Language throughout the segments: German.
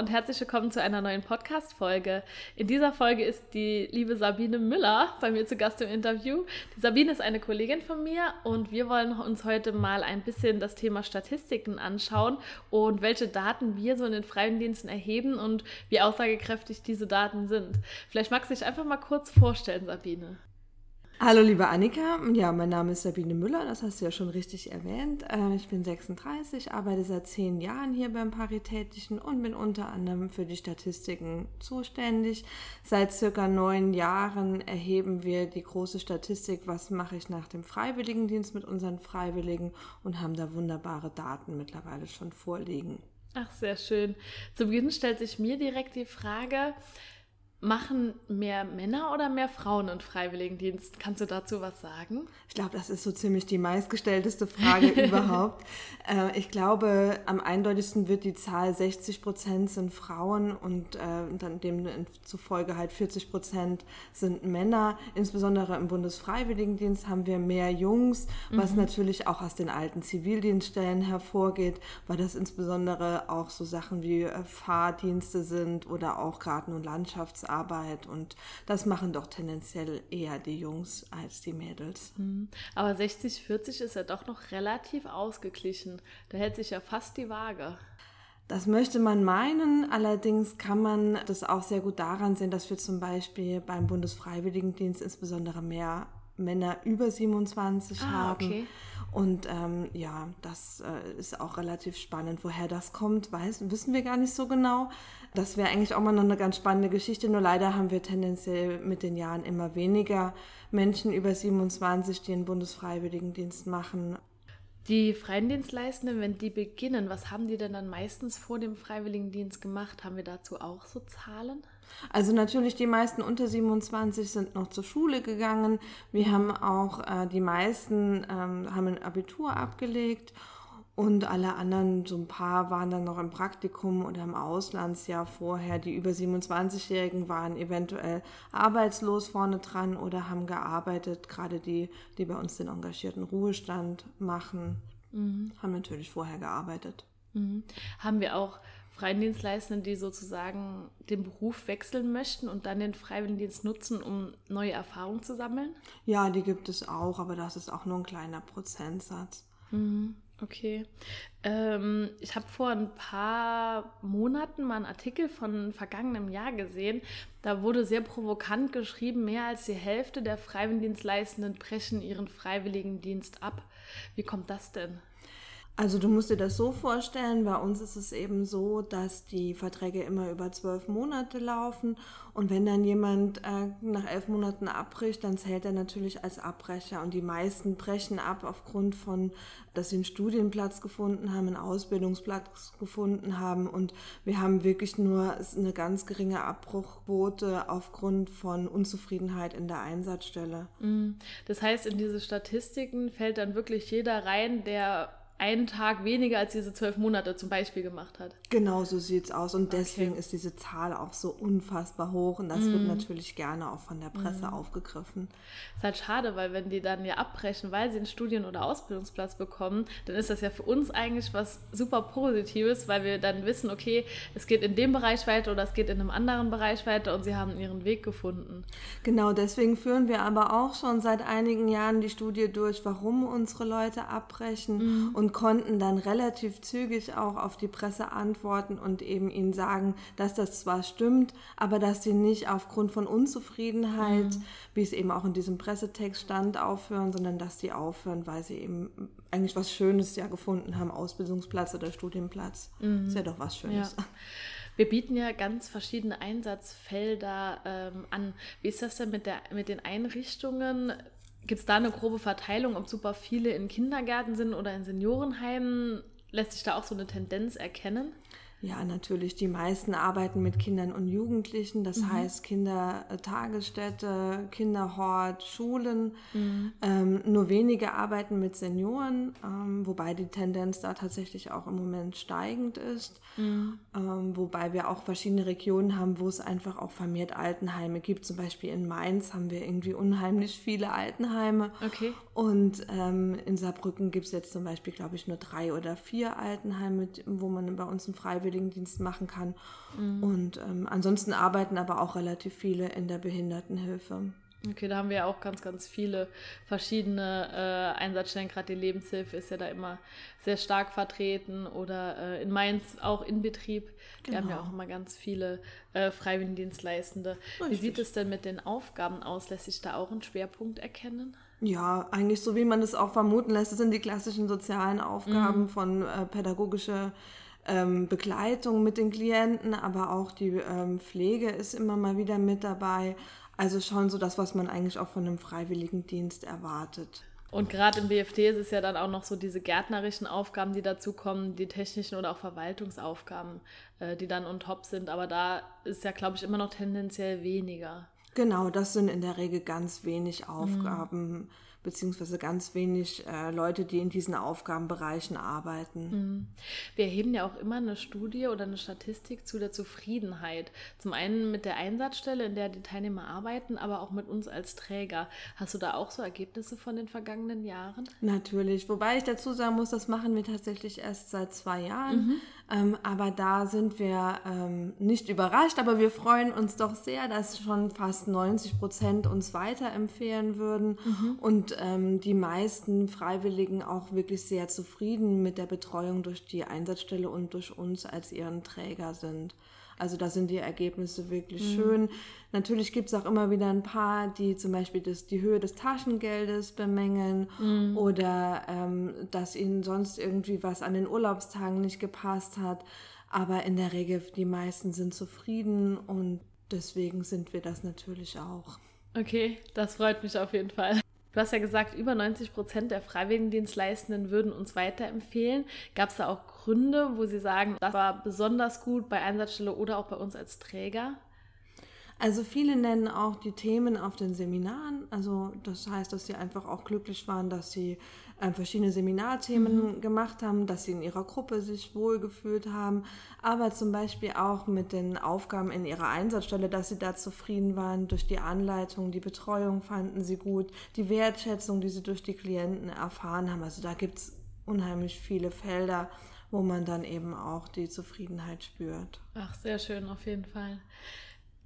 Und herzlich willkommen zu einer neuen Podcast-Folge. In dieser Folge ist die liebe Sabine Müller bei mir zu Gast im Interview. Die Sabine ist eine Kollegin von mir und wir wollen uns heute mal ein bisschen das Thema Statistiken anschauen und welche Daten wir so in den Freiwilligendiensten erheben und wie aussagekräftig diese Daten sind. Vielleicht magst du dich einfach mal kurz vorstellen, Sabine. Hallo liebe Annika, ja, mein Name ist Sabine Müller, das hast du ja schon richtig erwähnt. Äh, ich bin 36, arbeite seit zehn Jahren hier beim Paritätischen und bin unter anderem für die Statistiken zuständig. Seit circa neun Jahren erheben wir die große Statistik, was mache ich nach dem Freiwilligendienst mit unseren Freiwilligen und haben da wunderbare Daten mittlerweile schon vorliegen. Ach, sehr schön. Zu Beginn stellt sich mir direkt die Frage, Machen mehr Männer oder mehr Frauen einen Freiwilligendienst? Kannst du dazu was sagen? Ich glaube, das ist so ziemlich die meistgestellteste Frage überhaupt. Äh, ich glaube, am eindeutigsten wird die Zahl 60 Prozent sind Frauen und äh, dann demzufolge halt 40 Prozent sind Männer. Insbesondere im Bundesfreiwilligendienst haben wir mehr Jungs, was mhm. natürlich auch aus den alten Zivildienststellen hervorgeht, weil das insbesondere auch so Sachen wie äh, Fahrdienste sind oder auch Garten- und Landschafts Arbeit und das machen doch tendenziell eher die Jungs als die Mädels. Mhm. Aber 60-40 ist ja doch noch relativ ausgeglichen. Da hält sich ja fast die Waage. Das möchte man meinen, allerdings kann man das auch sehr gut daran sehen, dass wir zum Beispiel beim Bundesfreiwilligendienst insbesondere mehr Männer über 27 ah, haben. Okay. Und ähm, ja, das äh, ist auch relativ spannend. Woher das kommt, weiß, wissen wir gar nicht so genau. Das wäre eigentlich auch mal noch eine ganz spannende Geschichte. Nur leider haben wir tendenziell mit den Jahren immer weniger Menschen über 27, die einen Bundesfreiwilligendienst machen. Die Freiwilligendienstleistenden, wenn die beginnen, was haben die denn dann meistens vor dem Freiwilligendienst gemacht? Haben wir dazu auch so Zahlen? Also natürlich die meisten unter 27 sind noch zur Schule gegangen. Wir haben auch äh, die meisten ähm, haben ein Abitur abgelegt und alle anderen, so ein paar waren dann noch im Praktikum oder im Auslandsjahr vorher. Die über 27-Jährigen waren eventuell arbeitslos vorne dran oder haben gearbeitet. Gerade die, die bei uns den engagierten Ruhestand machen, mhm. haben natürlich vorher gearbeitet. Mhm. Haben wir auch Freiwilligendienstleistende, die sozusagen den Beruf wechseln möchten und dann den Freiwilligendienst nutzen, um neue Erfahrungen zu sammeln? Ja, die gibt es auch, aber das ist auch nur ein kleiner Prozentsatz. Mhm. Okay. Ähm, ich habe vor ein paar Monaten mal einen Artikel von vergangenem Jahr gesehen. Da wurde sehr provokant geschrieben, mehr als die Hälfte der Freiwilligendienstleistenden brechen ihren Freiwilligendienst ab. Wie kommt das denn? Also du musst dir das so vorstellen, bei uns ist es eben so, dass die Verträge immer über zwölf Monate laufen und wenn dann jemand äh, nach elf Monaten abbricht, dann zählt er natürlich als Abbrecher und die meisten brechen ab aufgrund von, dass sie einen Studienplatz gefunden haben, einen Ausbildungsplatz gefunden haben und wir haben wirklich nur eine ganz geringe Abbruchquote aufgrund von Unzufriedenheit in der Einsatzstelle. Mm. Das heißt, in diese Statistiken fällt dann wirklich jeder rein, der einen Tag weniger als diese zwölf Monate zum Beispiel gemacht hat. Genau so sieht es aus. Und deswegen ist diese Zahl auch so unfassbar hoch. Und das mm. wird mhm. natürlich gerne auch von der Presse mm. aufgegriffen. Ist halt schade, weil wenn die dann ja abbrechen, weil sie einen Studien- oder Ausbildungsplatz bekommen, dann ist das ja für uns eigentlich was super Positives, weil wir dann wissen, okay, es geht in dem Bereich weiter oder es geht in einem anderen Bereich weiter und sie haben ihren Weg gefunden. Genau, deswegen führen wir aber auch schon seit einigen Jahren die Studie durch, warum unsere Leute abbrechen mm. und konnten dann relativ zügig auch auf die Presse antworten und eben ihnen sagen, dass das zwar stimmt, aber dass sie nicht aufgrund von Unzufriedenheit, mhm. wie es eben auch in diesem Pressetext stand, aufhören, sondern dass die aufhören, weil sie eben eigentlich was Schönes ja gefunden haben, Ausbildungsplatz oder Studienplatz. Mhm. Ist ja doch was Schönes. Ja. Wir bieten ja ganz verschiedene Einsatzfelder ähm, an. Wie ist das denn mit, der, mit den Einrichtungen? Gibt es da eine grobe Verteilung, ob super viele in Kindergärten sind oder in Seniorenheimen? Lässt sich da auch so eine Tendenz erkennen? Ja, natürlich. Die meisten arbeiten mit Kindern und Jugendlichen, das mhm. heißt Kindertagesstätte, Kinderhort, Schulen. Mhm. Ähm, nur wenige arbeiten mit Senioren, ähm, wobei die Tendenz da tatsächlich auch im Moment steigend ist. Mhm. Ähm, wobei wir auch verschiedene Regionen haben, wo es einfach auch vermehrt Altenheime gibt. Zum Beispiel in Mainz haben wir irgendwie unheimlich viele Altenheime. Okay. Und ähm, in Saarbrücken gibt es jetzt zum Beispiel, glaube ich, nur drei oder vier Altenheime, wo man bei uns ein Freiwilligen Freiwilligendienst machen kann. Mhm. Und ähm, ansonsten arbeiten aber auch relativ viele in der Behindertenhilfe. Okay, da haben wir ja auch ganz, ganz viele verschiedene äh, Einsatzstellen. Gerade die Lebenshilfe ist ja da immer sehr stark vertreten oder äh, in Mainz auch in Betrieb. Genau. Wir haben ja genau. auch immer ganz viele äh, Freiwilligendienstleistende. Richtig. Wie sieht es denn mit den Aufgaben aus? Lässt sich da auch ein Schwerpunkt erkennen? Ja, eigentlich so wie man es auch vermuten lässt. Das sind die klassischen sozialen Aufgaben mhm. von äh, pädagogischer ähm, Begleitung mit den Klienten, aber auch die ähm, Pflege ist immer mal wieder mit dabei. Also schon so das, was man eigentlich auch von einem Freiwilligendienst erwartet. Und gerade im BFT ist es ja dann auch noch so diese gärtnerischen Aufgaben, die dazu kommen, die technischen oder auch Verwaltungsaufgaben, äh, die dann on top sind. Aber da ist ja, glaube ich, immer noch tendenziell weniger. Genau, das sind in der Regel ganz wenig Aufgaben. Mhm beziehungsweise ganz wenig äh, Leute, die in diesen Aufgabenbereichen arbeiten. Mhm. Wir erheben ja auch immer eine Studie oder eine Statistik zu der Zufriedenheit. Zum einen mit der Einsatzstelle, in der die Teilnehmer arbeiten, aber auch mit uns als Träger. Hast du da auch so Ergebnisse von den vergangenen Jahren? Natürlich, wobei ich dazu sagen muss, das machen wir tatsächlich erst seit zwei Jahren. Mhm. Ähm, aber da sind wir ähm, nicht überrascht, aber wir freuen uns doch sehr, dass schon fast 90 Prozent uns weiterempfehlen würden mhm. und ähm, die meisten Freiwilligen auch wirklich sehr zufrieden mit der Betreuung durch die Einsatzstelle und durch uns als ihren Träger sind. Also da sind die Ergebnisse wirklich mhm. schön. Natürlich gibt es auch immer wieder ein paar, die zum Beispiel das, die Höhe des Taschengeldes bemängeln mhm. oder ähm, dass ihnen sonst irgendwie was an den Urlaubstagen nicht gepasst hat. Aber in der Regel, die meisten sind zufrieden und deswegen sind wir das natürlich auch. Okay, das freut mich auf jeden Fall. Du hast ja gesagt, über 90 Prozent der Freiwilligendienstleistenden würden uns weiterempfehlen. Gab es da auch Gründe, wo Sie sagen, das war besonders gut bei Einsatzstelle oder auch bei uns als Träger? Also viele nennen auch die Themen auf den Seminaren. Also das heißt, dass sie einfach auch glücklich waren, dass sie äh, verschiedene Seminarthemen mhm. gemacht haben, dass sie in ihrer Gruppe sich wohlgefühlt haben, aber zum Beispiel auch mit den Aufgaben in ihrer Einsatzstelle, dass sie da zufrieden waren durch die Anleitung, die Betreuung fanden sie gut, die Wertschätzung, die sie durch die Klienten erfahren haben. Also da gibt es unheimlich viele Felder, wo man dann eben auch die Zufriedenheit spürt. Ach, sehr schön auf jeden Fall.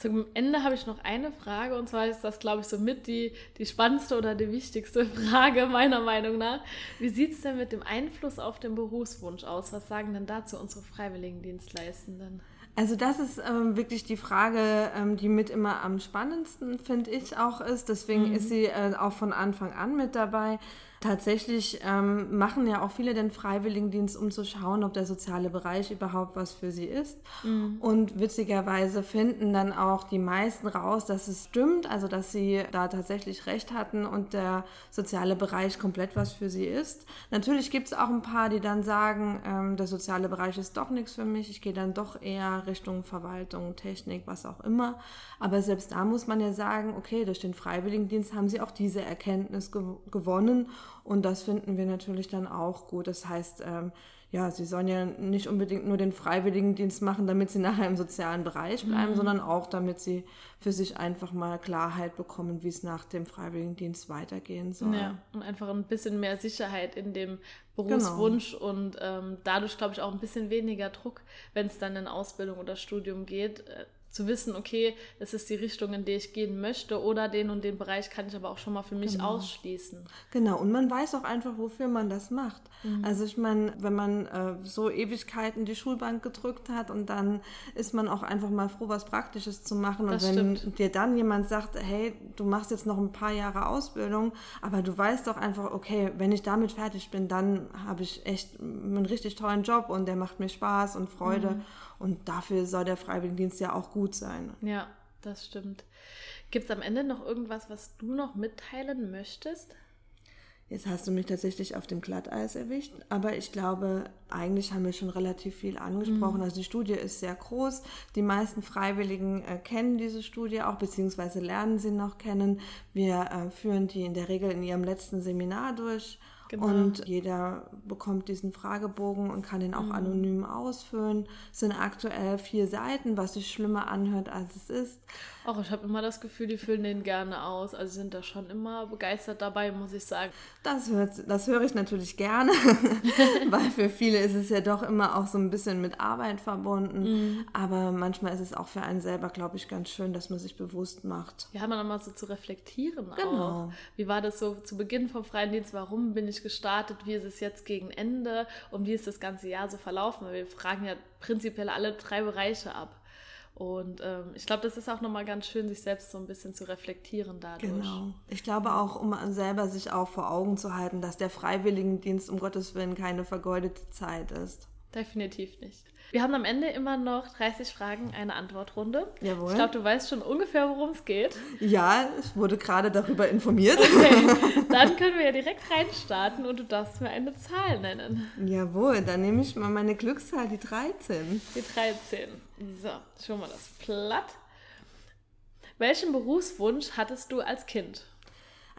Zum Ende habe ich noch eine Frage und zwar ist das, glaube ich, so mit die, die spannendste oder die wichtigste Frage meiner Meinung nach. Wie sieht es denn mit dem Einfluss auf den Berufswunsch aus? Was sagen denn dazu unsere Freiwilligendienstleistenden? Also das ist ähm, wirklich die Frage, ähm, die mit immer am spannendsten, finde ich, auch ist. Deswegen mhm. ist sie äh, auch von Anfang an mit dabei. Tatsächlich ähm, machen ja auch viele den Freiwilligendienst, um zu schauen, ob der soziale Bereich überhaupt was für sie ist. Mhm. Und witzigerweise finden dann auch die meisten raus, dass es stimmt, also dass sie da tatsächlich recht hatten und der soziale Bereich komplett was für sie ist. Natürlich gibt es auch ein paar, die dann sagen, ähm, der soziale Bereich ist doch nichts für mich, ich gehe dann doch eher Richtung Verwaltung, Technik, was auch immer. Aber selbst da muss man ja sagen, okay, durch den Freiwilligendienst haben sie auch diese Erkenntnis ge gewonnen und das finden wir natürlich dann auch gut. Das heißt, ähm, ja, sie sollen ja nicht unbedingt nur den Freiwilligendienst machen, damit sie nachher im sozialen Bereich bleiben, mhm. sondern auch, damit sie für sich einfach mal Klarheit bekommen, wie es nach dem Freiwilligendienst weitergehen soll. Ja, und einfach ein bisschen mehr Sicherheit in dem Berufswunsch genau. und ähm, dadurch, glaube ich, auch ein bisschen weniger Druck, wenn es dann in Ausbildung oder Studium geht. Zu wissen, okay, das ist die Richtung, in die ich gehen möchte oder den und den Bereich kann ich aber auch schon mal für mich genau. ausschließen. Genau, und man weiß auch einfach, wofür man das macht. Mhm. Also ich meine, wenn man äh, so Ewigkeiten die Schulbank gedrückt hat und dann ist man auch einfach mal froh, was Praktisches zu machen. Das und wenn stimmt. dir dann jemand sagt, hey, du machst jetzt noch ein paar Jahre Ausbildung, aber du weißt doch einfach, okay, wenn ich damit fertig bin, dann habe ich echt einen richtig tollen Job und der macht mir Spaß und Freude. Mhm. Und dafür soll der Freiwilligendienst ja auch gut sein. Ja, das stimmt. Gibt es am Ende noch irgendwas, was du noch mitteilen möchtest? Jetzt hast du mich tatsächlich auf dem Glatteis erwischt, aber ich glaube, eigentlich haben wir schon relativ viel angesprochen. Mhm. Also die Studie ist sehr groß. Die meisten Freiwilligen äh, kennen diese Studie auch, beziehungsweise lernen sie noch kennen. Wir äh, führen die in der Regel in ihrem letzten Seminar durch Genau. Und jeder bekommt diesen Fragebogen und kann den auch mhm. anonym ausfüllen. Es sind aktuell vier Seiten, was sich schlimmer anhört, als es ist. Auch ich habe immer das Gefühl, die füllen den gerne aus. Also sind da schon immer begeistert dabei, muss ich sagen. Das, hört, das höre ich natürlich gerne, weil für viele ist es ja doch immer auch so ein bisschen mit Arbeit verbunden. Mhm. Aber manchmal ist es auch für einen selber, glaube ich, ganz schön, dass man sich bewusst macht. Ja, man mal so zu reflektieren genau. auch. Wie war das so zu Beginn vom freien Dienst? Warum bin ich gestartet? Wie ist es jetzt gegen Ende? Und wie ist das ganze Jahr so verlaufen? Wir fragen ja prinzipiell alle drei Bereiche ab. Und ähm, ich glaube, das ist auch nochmal ganz schön, sich selbst so ein bisschen zu reflektieren dadurch. Genau. Ich glaube auch, um selber sich auch vor Augen zu halten, dass der Freiwilligendienst um Gottes Willen keine vergeudete Zeit ist. Definitiv nicht. Wir haben am Ende immer noch 30 Fragen, eine Antwortrunde. Jawohl. Ich glaube, du weißt schon ungefähr, worum es geht. Ja, ich wurde gerade darüber informiert. Okay, dann können wir ja direkt reinstarten und du darfst mir eine Zahl nennen. Jawohl, dann nehme ich mal meine Glückszahl, die 13. Die 13. So, schon mal das platt. Welchen Berufswunsch hattest du als Kind?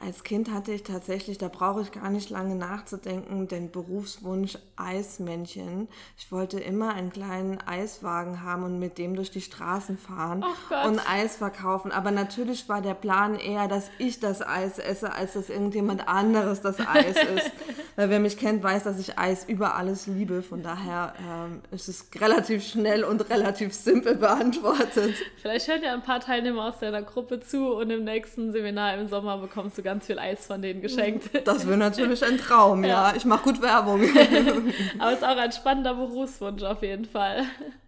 Als Kind hatte ich tatsächlich, da brauche ich gar nicht lange nachzudenken, den Berufswunsch Eismännchen. Ich wollte immer einen kleinen Eiswagen haben und mit dem durch die Straßen fahren und Eis verkaufen. Aber natürlich war der Plan eher, dass ich das Eis esse, als dass irgendjemand anderes das Eis isst. Weil wer mich kennt, weiß, dass ich Eis über alles liebe. Von daher ähm, ist es relativ schnell und relativ simpel beantwortet. Vielleicht hören ja ein paar Teilnehmer aus deiner Gruppe zu und im nächsten Seminar im Sommer bekommst du ganz viel Eis von denen geschenkt. Das wäre natürlich ein Traum, ja. ja. Ich mache gut Werbung. Aber es ist auch ein spannender Berufswunsch auf jeden Fall.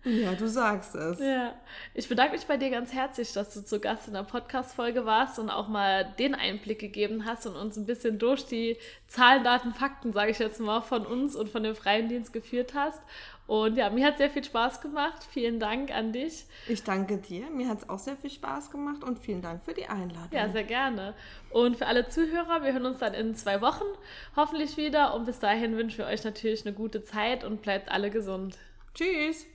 Ja, du sagst es. Ja. Ich bedanke mich bei dir ganz herzlich, dass du zu Gast in der Podcast-Folge warst und auch mal den Einblick gegeben hast und uns ein bisschen durch die Zahlen, Daten, Fakten, sage ich jetzt mal, von uns und von dem Freien Dienst geführt hast. Und ja, mir hat sehr viel Spaß gemacht. Vielen Dank an dich. Ich danke dir. Mir hat es auch sehr viel Spaß gemacht und vielen Dank für die Einladung. Ja, sehr gerne. Und für alle Zuhörer, wir hören uns dann in zwei Wochen hoffentlich wieder. Und bis dahin wünschen wir euch natürlich eine gute Zeit und bleibt alle gesund. Tschüss!